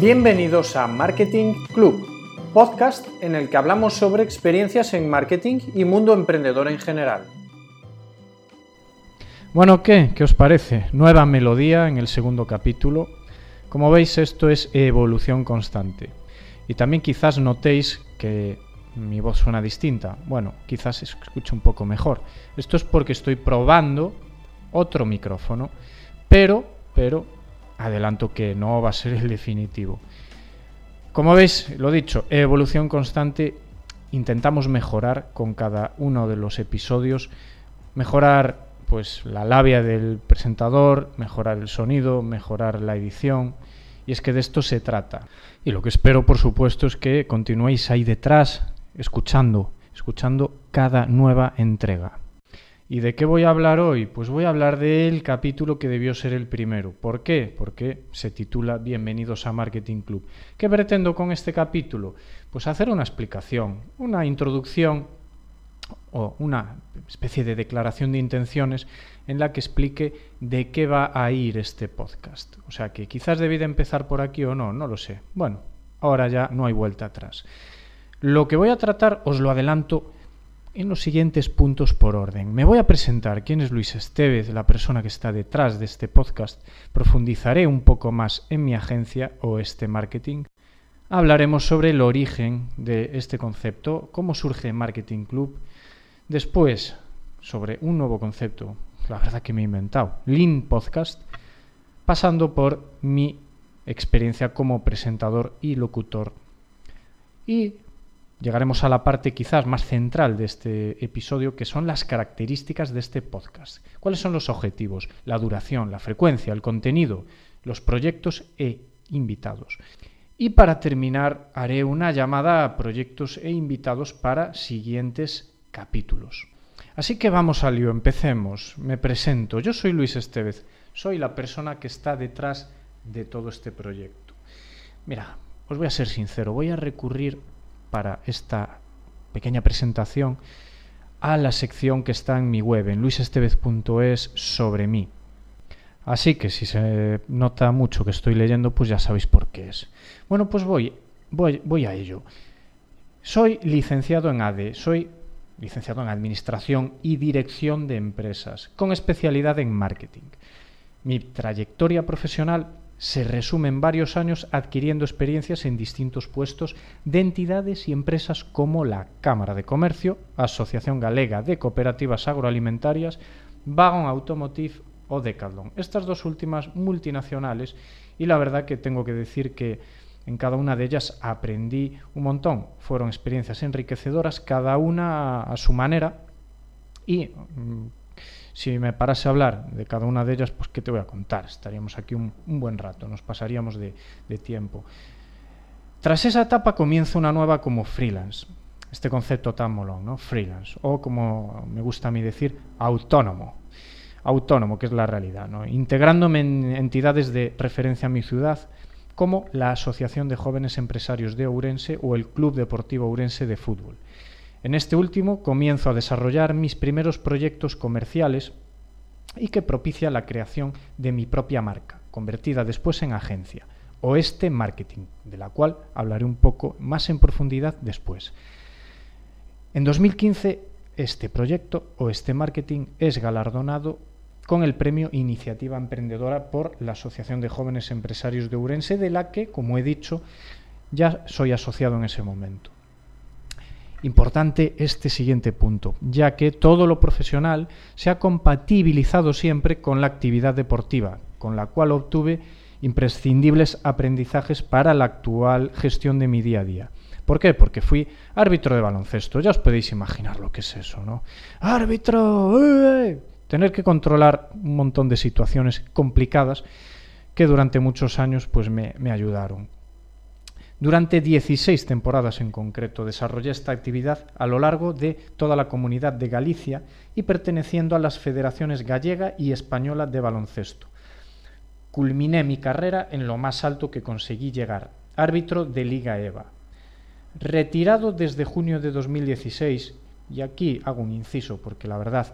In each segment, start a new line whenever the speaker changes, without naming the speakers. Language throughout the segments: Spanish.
Bienvenidos a Marketing Club, podcast en el que hablamos sobre experiencias en marketing y mundo emprendedor en general. Bueno, ¿qué? ¿Qué os parece? Nueva melodía en el segundo capítulo. Como veis, esto es evolución constante. Y también quizás notéis que mi voz suena distinta. Bueno, quizás se escuche un poco mejor. Esto es porque estoy probando otro micrófono, pero, pero, adelanto que no va a ser el definitivo. Como veis, lo dicho, evolución constante, intentamos mejorar con cada uno de los episodios, mejorar pues la labia del presentador, mejorar el sonido, mejorar la edición, y es que de esto se trata. Y lo que espero, por supuesto, es que continuéis ahí detrás, escuchando, escuchando cada nueva entrega. ¿Y de qué voy a hablar hoy? Pues voy a hablar del capítulo que debió ser el primero. ¿Por qué? Porque se titula Bienvenidos a Marketing Club. ¿Qué pretendo con este capítulo? Pues hacer una explicación, una introducción o una especie de declaración de intenciones en la que explique de qué va a ir este podcast. O sea que quizás debí de empezar por aquí o no, no lo sé. Bueno, ahora ya no hay vuelta atrás. Lo que voy a tratar, os lo adelanto, en los siguientes puntos por orden. Me voy a presentar quién es Luis Estevez, la persona que está detrás de este podcast. Profundizaré un poco más en mi agencia o este marketing. Hablaremos sobre el origen de este concepto, cómo surge Marketing Club. Después, sobre un nuevo concepto, la verdad que me he inventado, Lean Podcast, pasando por mi experiencia como presentador y locutor. Y llegaremos a la parte quizás más central de este episodio, que son las características de este podcast. ¿Cuáles son los objetivos? La duración, la frecuencia, el contenido, los proyectos e invitados. Y para terminar, haré una llamada a proyectos e invitados para siguientes capítulos. Así que vamos al lío, empecemos. Me presento. Yo soy Luis Estevez. Soy la persona que está detrás de todo este proyecto. Mira, os voy a ser sincero, voy a recurrir para esta pequeña presentación a la sección que está en mi web, en luisestevez.es sobre mí. Así que si se nota mucho que estoy leyendo, pues ya sabéis por qué es. Bueno, pues voy, voy, voy a ello. Soy licenciado en ADE, soy licenciado en Administración y Dirección de Empresas, con especialidad en Marketing. Mi trayectoria profesional se resume en varios años adquiriendo experiencias en distintos puestos de entidades y empresas como la Cámara de Comercio, Asociación Galega de Cooperativas Agroalimentarias, Vagon Automotive o Decathlon. Estas dos últimas multinacionales y la verdad que tengo que decir que en cada una de ellas aprendí un montón. Fueron experiencias enriquecedoras, cada una a su manera y mm, si me parase a hablar de cada una de ellas, pues ¿qué te voy a contar? Estaríamos aquí un, buen rato, nos pasaríamos de, tiempo. Tras esa etapa comienza una nueva como freelance. Este concepto tan molón, ¿no? Freelance. O como me gusta a mí decir, autónomo. Autónomo, que es la realidad, ¿no? Integrándome en entidades de referencia a mi ciudad, como la Asociación de Jóvenes Empresarios de Ourense o el Club Deportivo Ourense de Fútbol. En este último comienzo a desarrollar mis primeros proyectos comerciales y que propicia la creación de mi propia marca, convertida después en agencia, Oeste Marketing, de la cual hablaré un poco más en profundidad después. En 2015, este proyecto, Oeste Marketing, es galardonado con el premio Iniciativa Emprendedora por la Asociación de Jóvenes Empresarios de Urense, de la que, como he dicho, ya soy asociado en ese momento. Importante este siguiente punto, ya que todo lo profesional se ha compatibilizado siempre con la actividad deportiva, con la cual obtuve imprescindibles aprendizajes para la actual gestión de mi día a día. ¿Por qué? Porque fui árbitro de baloncesto. Ya os podéis imaginar lo que es eso, ¿no? ¡Árbitro! ¡Eh! Tener que controlar un montón de situaciones complicadas que durante muchos años pues me, me ayudaron. Durante 16 temporadas en concreto desarrollé esta actividad a lo largo de toda la comunidad de Galicia y perteneciendo a las federaciones gallega y española de baloncesto. Culminé mi carrera en lo más alto que conseguí llegar, árbitro de Liga EVA. Retirado desde junio de 2016, y aquí hago un inciso porque la verdad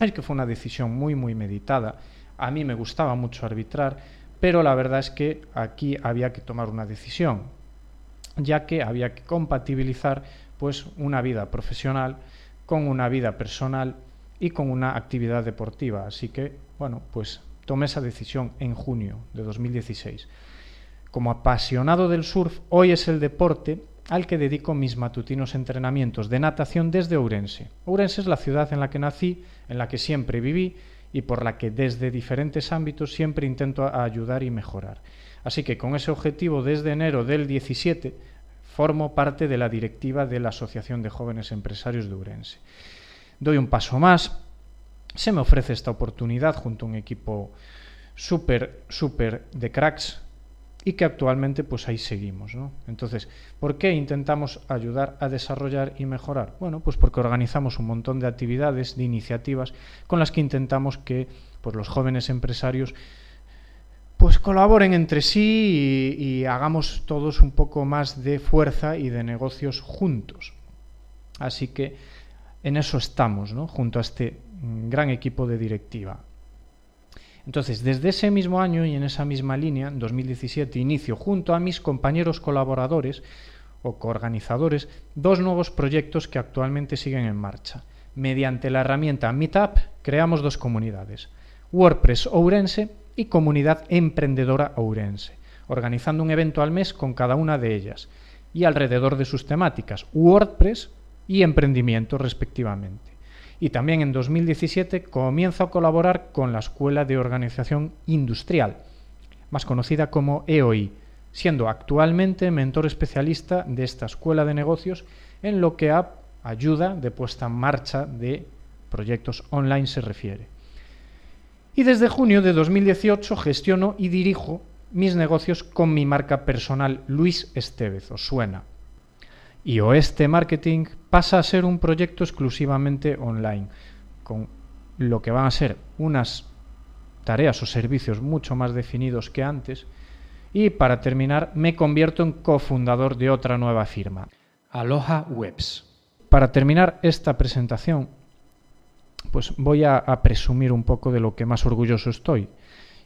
es que fue una decisión muy muy meditada, a mí me gustaba mucho arbitrar, pero la verdad es que aquí había que tomar una decisión, ya que había que compatibilizar pues una vida profesional con una vida personal y con una actividad deportiva. Así que, bueno, pues tomé esa decisión en junio de 2016. Como apasionado del surf, hoy es el deporte al que dedico mis matutinos entrenamientos de natación desde Ourense. Ourense es la ciudad en la que nací, en la que siempre viví y por la que desde diferentes ámbitos siempre intento ayudar y mejorar. Así que con ese objetivo, desde enero del 17, formo parte de la directiva de la Asociación de Jóvenes Empresarios de Ourense. Doy un paso más, se me ofrece esta oportunidad junto a un equipo súper, súper de cracks y que actualmente pues ahí seguimos. ¿no? Entonces, ¿por qué intentamos ayudar a desarrollar y mejorar? Bueno, pues porque organizamos un montón de actividades, de iniciativas con las que intentamos que pues, los jóvenes empresarios pues colaboren entre sí y, hagamos todos un poco más de fuerza y de negocios juntos. Así que en eso estamos, junto a este gran equipo de directiva. Entonces, desde ese mismo año y en esa misma línea, en 2017, inicio junto a mis compañeros colaboradores o coorganizadores dos nuevos proyectos que actualmente siguen en marcha. Mediante la herramienta Meetup creamos dos comunidades, WordPress Ourense y Comunidad Emprendedora Ourense, organizando un evento al mes con cada una de ellas y alrededor de sus temáticas, WordPress y emprendimiento respectivamente y también en 2017 comienza a colaborar con la Escuela de Organización Industrial, más conocida como EOI, siendo actualmente mentor especialista de esta escuela de negocios en lo que a ayuda de puesta en marcha de proyectos online se refiere. Y desde junio de 2018 gestiono y dirijo mis negocios con mi marca personal Luis Estevez, os suena y Oeste Marketing pasa a ser un proyecto exclusivamente online, con lo que van a ser unas tareas o servicios mucho más definidos que antes. Y para terminar, me convierto en cofundador de otra nueva firma, Aloha Webs. Para terminar esta presentación, pues voy a, presumir un poco de lo que más orgulloso estoy.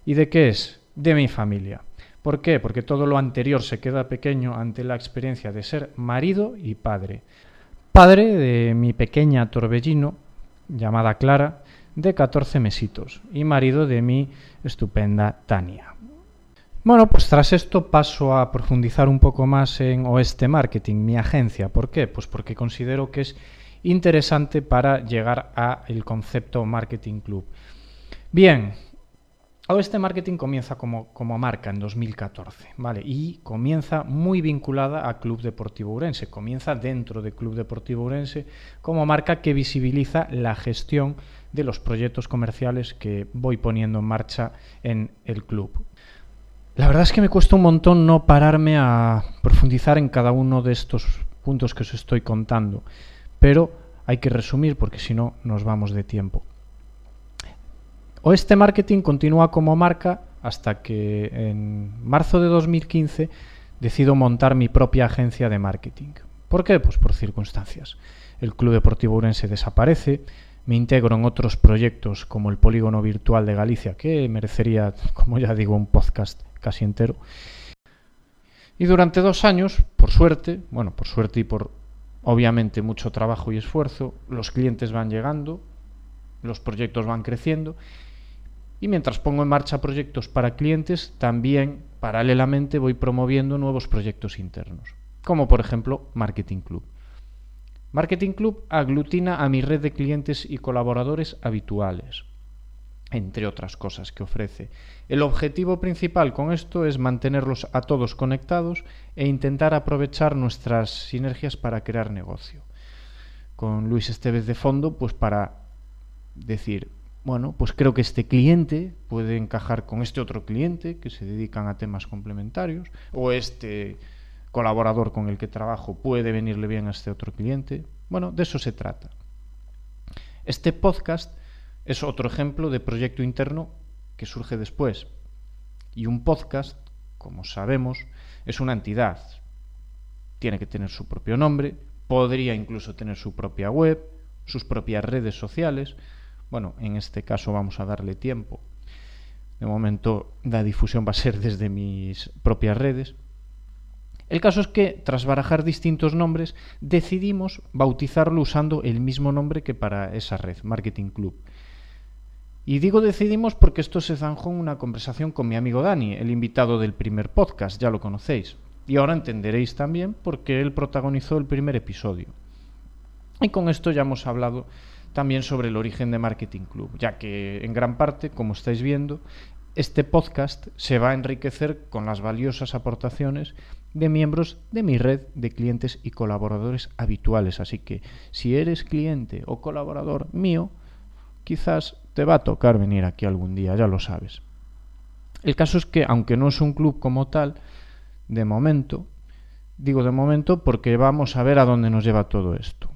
¿Y de qué es? De mi familia. ¿Por qué? Porque todo lo anterior se queda pequeño ante la experiencia de ser marido y padre. Padre de mi pequeña torbellino, llamada Clara, de 14 mesitos, y marido de mi estupenda Tania. Bueno, pues tras esto paso a profundizar un poco más en Oeste Marketing, mi agencia. ¿Por qué? Pues porque considero que es interesante para llegar a el concepto Marketing Club. Bien, este Marketing comienza como, como, marca en 2014, ¿vale? Y comienza muy vinculada a Club Deportivo Urense, comienza dentro de Club Deportivo Urense como marca que visibiliza la gestión de los proyectos comerciales que voy poniendo en marcha en el club. La verdad es que me cuesta un montón no pararme a profundizar en cada uno de estos puntos que os estoy contando, pero hay que resumir porque si no nos vamos de tiempo. Oeste Marketing continúa como marca hasta que en marzo de 2015 decido montar mi propia agencia de marketing. ¿Por qué? Pues por circunstancias. El Club Deportivo Urense desaparece, me integro en otros proyectos como el Polígono Virtual de Galicia, que merecería, como ya digo, un podcast casi entero. Y durante dos años, por suerte, bueno, por suerte y por obviamente mucho trabajo y esfuerzo, los clientes van llegando, los proyectos van creciendo y mientras pongo en marcha proyectos para clientes, también paralelamente voy promoviendo nuevos proyectos internos, como por ejemplo Marketing Club. Marketing Club aglutina a mi red de clientes y colaboradores habituales, entre otras cosas que ofrece. El objetivo principal con esto es mantenerlos a todos conectados e intentar aprovechar nuestras sinergias para crear negocio. Con Luis Esteves de fondo, pues para decir, bueno, pues creo que este cliente puede encajar con este otro cliente que se dedican a temas complementarios, o este colaborador con el que trabajo puede venirle bien a este otro cliente. Bueno, de eso se trata. Este podcast es otro ejemplo de proyecto interno que surge después. Y un podcast, como sabemos, es una entidad. Tiene que tener su propio nombre, podría incluso tener su propia web, sus propias redes sociales, bueno, en este caso vamos a darle tiempo. De momento la difusión va a ser desde mis propias redes. El caso es que, tras barajar distintos nombres, decidimos bautizarlo usando el mismo nombre que para esa red, Marketing Club. Y digo decidimos porque esto se zanjó en una conversación con mi amigo Dani, el invitado del primer podcast, ya lo conocéis. Y ahora entenderéis también por qué él protagonizó el primer episodio. Y con esto ya hemos hablado también sobre el origen de Marketing Club, ya que en gran parte, como estáis viendo, este podcast se va a enriquecer con las valiosas aportaciones de miembros de mi red de clientes y colaboradores habituales. Así que si eres cliente o colaborador mío, quizás te va a tocar venir aquí algún día, ya lo sabes. El caso es que, aunque no es un club como tal, de momento, digo de momento porque vamos a ver a dónde nos lleva todo esto.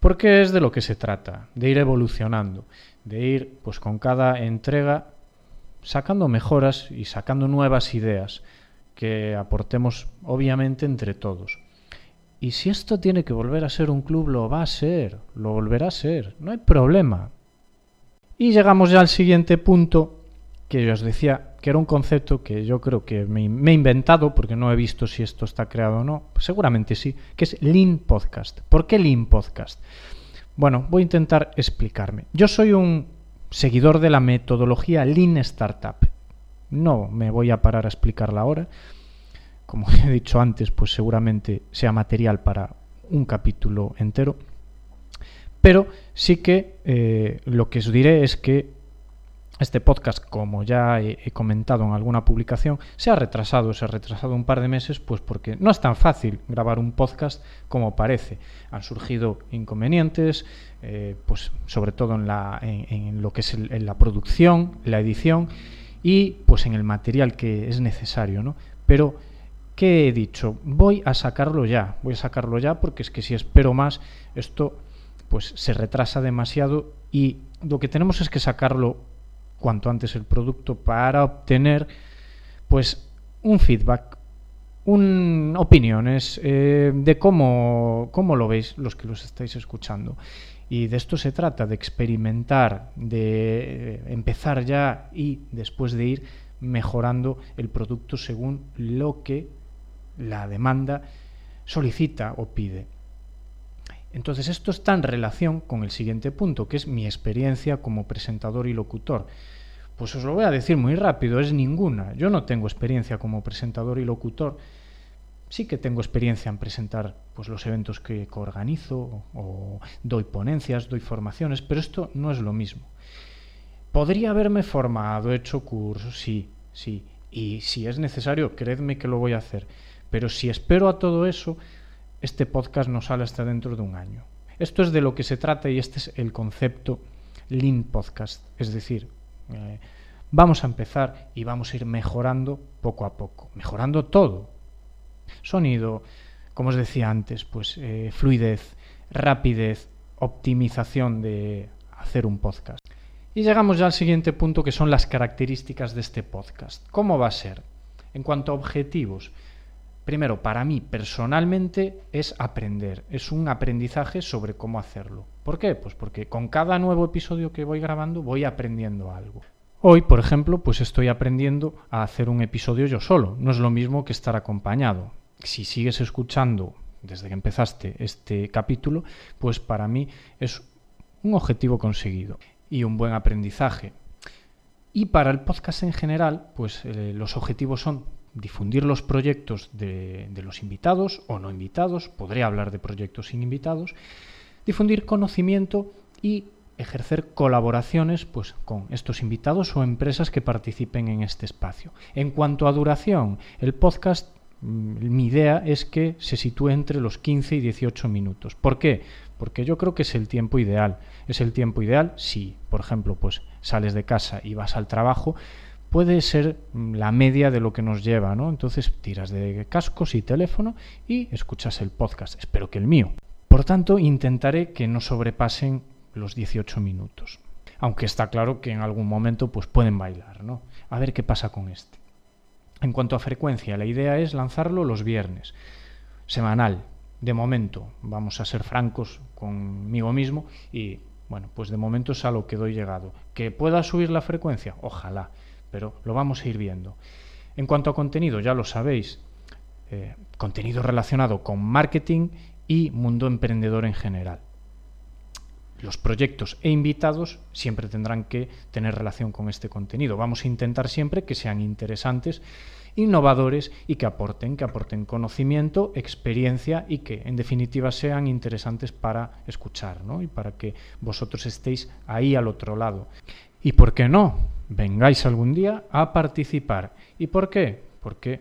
Porque es de lo que se trata, de ir evolucionando, de ir pues con cada entrega sacando mejoras y sacando nuevas ideas que aportemos obviamente entre todos. Y si esto tiene que volver a ser un club, lo va a ser, lo volverá a ser, no hay problema. Y llegamos ya al siguiente punto, que yo os decía que era un concepto que yo creo que me, he inventado, porque no he visto si esto está creado o no, seguramente sí, que es Lean Podcast. ¿Por qué Lean Podcast? Bueno, voy a intentar explicarme. Yo soy un seguidor de la metodología Lean Startup. No me voy a parar a explicarla ahora, como he dicho antes, pues seguramente sea material para un capítulo entero. Pero sí que eh, lo que os diré es que este podcast, como ya he, comentado en alguna publicación, se ha retrasado, se ha retrasado un par de meses, pues porque no es tan fácil grabar un podcast como parece. Han surgido inconvenientes, eh, pues sobre todo en, en, lo que es la producción, la edición y pues en el material que es necesario, ¿no? Pero ¿Qué he dicho? Voy a sacarlo ya, voy a sacarlo ya porque es que si espero más, esto pues se retrasa demasiado y lo que tenemos es que sacarlo cuanto antes el producto para obtener pues un feedback, un, opiniones eh, de cómo, cómo lo veis los que los estáis escuchando. Y de esto se trata, de experimentar, de empezar ya y después de ir mejorando el producto según lo que la demanda solicita o pide. Entonces esto está en relación con el siguiente punto, que es mi experiencia como presentador y locutor. Pues os lo voy a decir muy rápido, es ninguna. Yo no tengo experiencia como presentador y locutor. Sí que tengo experiencia en presentar pues, los eventos que organizo o doy ponencias, doy formaciones, pero esto no es lo mismo. Podría haberme formado, hecho cursos, sí, sí. Y si es necesario, creedme que lo voy a hacer. Pero si espero a todo eso, este podcast no sale hasta dentro de un año. Esto es de lo que se trata y este es el concepto Lean Podcast. Es decir, eh, vamos a empezar y vamos a ir mejorando poco a poco, mejorando todo. Sonido, como os decía antes, pues eh, fluidez, rapidez, optimización de hacer un podcast. Y llegamos ya al siguiente punto que son las características de este podcast. ¿Cómo va a ser? En cuanto a objetivos, Primero, para mí personalmente es aprender, es un aprendizaje sobre cómo hacerlo. ¿Por qué? Pues porque con cada nuevo episodio que voy grabando voy aprendiendo algo. Hoy, por ejemplo, pues estoy aprendiendo a hacer un episodio yo solo. No es lo mismo que estar acompañado. Si sigues escuchando desde que empezaste este capítulo, pues para mí es un objetivo conseguido y un buen aprendizaje. Y para el podcast en general, pues eh, los objetivos son difundir los proyectos de, los invitados o no invitados, podré hablar de proyectos sin invitados, difundir conocimiento y ejercer colaboraciones pues, con estos invitados o empresas que participen en este espacio. En cuanto a duración, el podcast, mm, mi idea es que se sitúe entre los 15 y 18 minutos. ¿Por qué? Porque yo creo que es el tiempo ideal. Es el tiempo ideal si, por ejemplo, pues sales de casa y vas al trabajo, puede ser mm, la media de lo que nos lleva, ¿no? Entonces tiras de cascos y teléfono y escuchas el podcast. Espero que el mío. Por tanto, intentaré que no sobrepasen los 18 minutos. Aunque está claro que en algún momento pues pueden bailar, ¿no? A ver qué pasa con este. En cuanto a frecuencia, la idea es lanzarlo los viernes, semanal. De momento, vamos a ser francos conmigo mismo y Bueno, pues de momento es a lo que doy llegado. ¿Que pueda subir la frecuencia? Ojalá, pero lo vamos a ir viendo. En cuanto a contenido, ya lo sabéis, eh, contenido relacionado con marketing y mundo emprendedor en general. Los proyectos e invitados siempre tendrán que tener relación con este contenido. Vamos a intentar siempre que sean interesantes, innovadores y que aporten, que aporten conocimiento, experiencia y que en definitiva sean interesantes para escuchar, ¿no? Y para que vosotros estéis ahí al otro lado. ¿Y por qué no? Vengáis algún día a participar. ¿Y por qué? Porque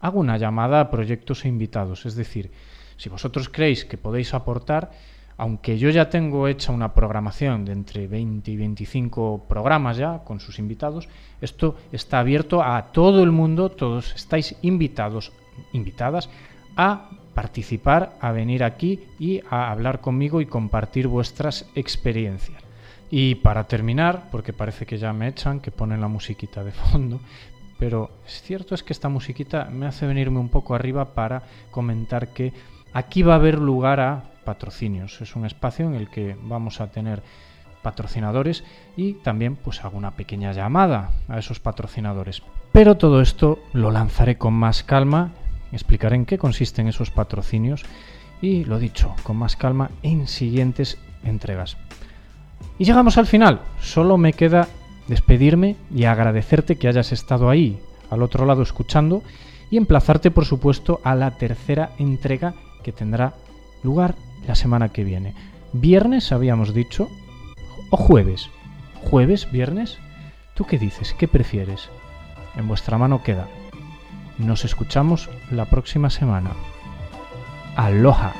hago una llamada a proyectos e invitados, es decir, si vosotros creéis que podéis aportar, aunque yo ya tengo hecha una programación de entre 20 y 25 programas ya con sus invitados, esto está abierto a todo el mundo, todos estáis invitados, invitadas a participar, a venir aquí y a hablar conmigo y compartir vuestras experiencias. Y para terminar, porque parece que ya me echan, que ponen la musiquita de fondo, pero cierto es que esta musiquita me hace venirme un poco arriba para comentar que Aquí va a haber lugar a patrocinios. Es un espacio en el que vamos a tener patrocinadores y también pues hago una pequeña llamada a esos patrocinadores. Pero todo esto lo lanzaré con más calma, explicaré en qué consisten esos patrocinios y lo dicho, con más calma en siguientes entregas. Y llegamos al final. Solo me queda despedirme y agradecerte que hayas estado ahí, al otro lado escuchando, y emplazarte por supuesto a la tercera entrega que tendrá lugar la semana que viene. Viernes, habíamos dicho, o jueves. ¿Jueves? ¿Viernes? ¿Tú qué dices? ¿Qué prefieres? En vuestra mano queda. Nos escuchamos la próxima semana. Aloha.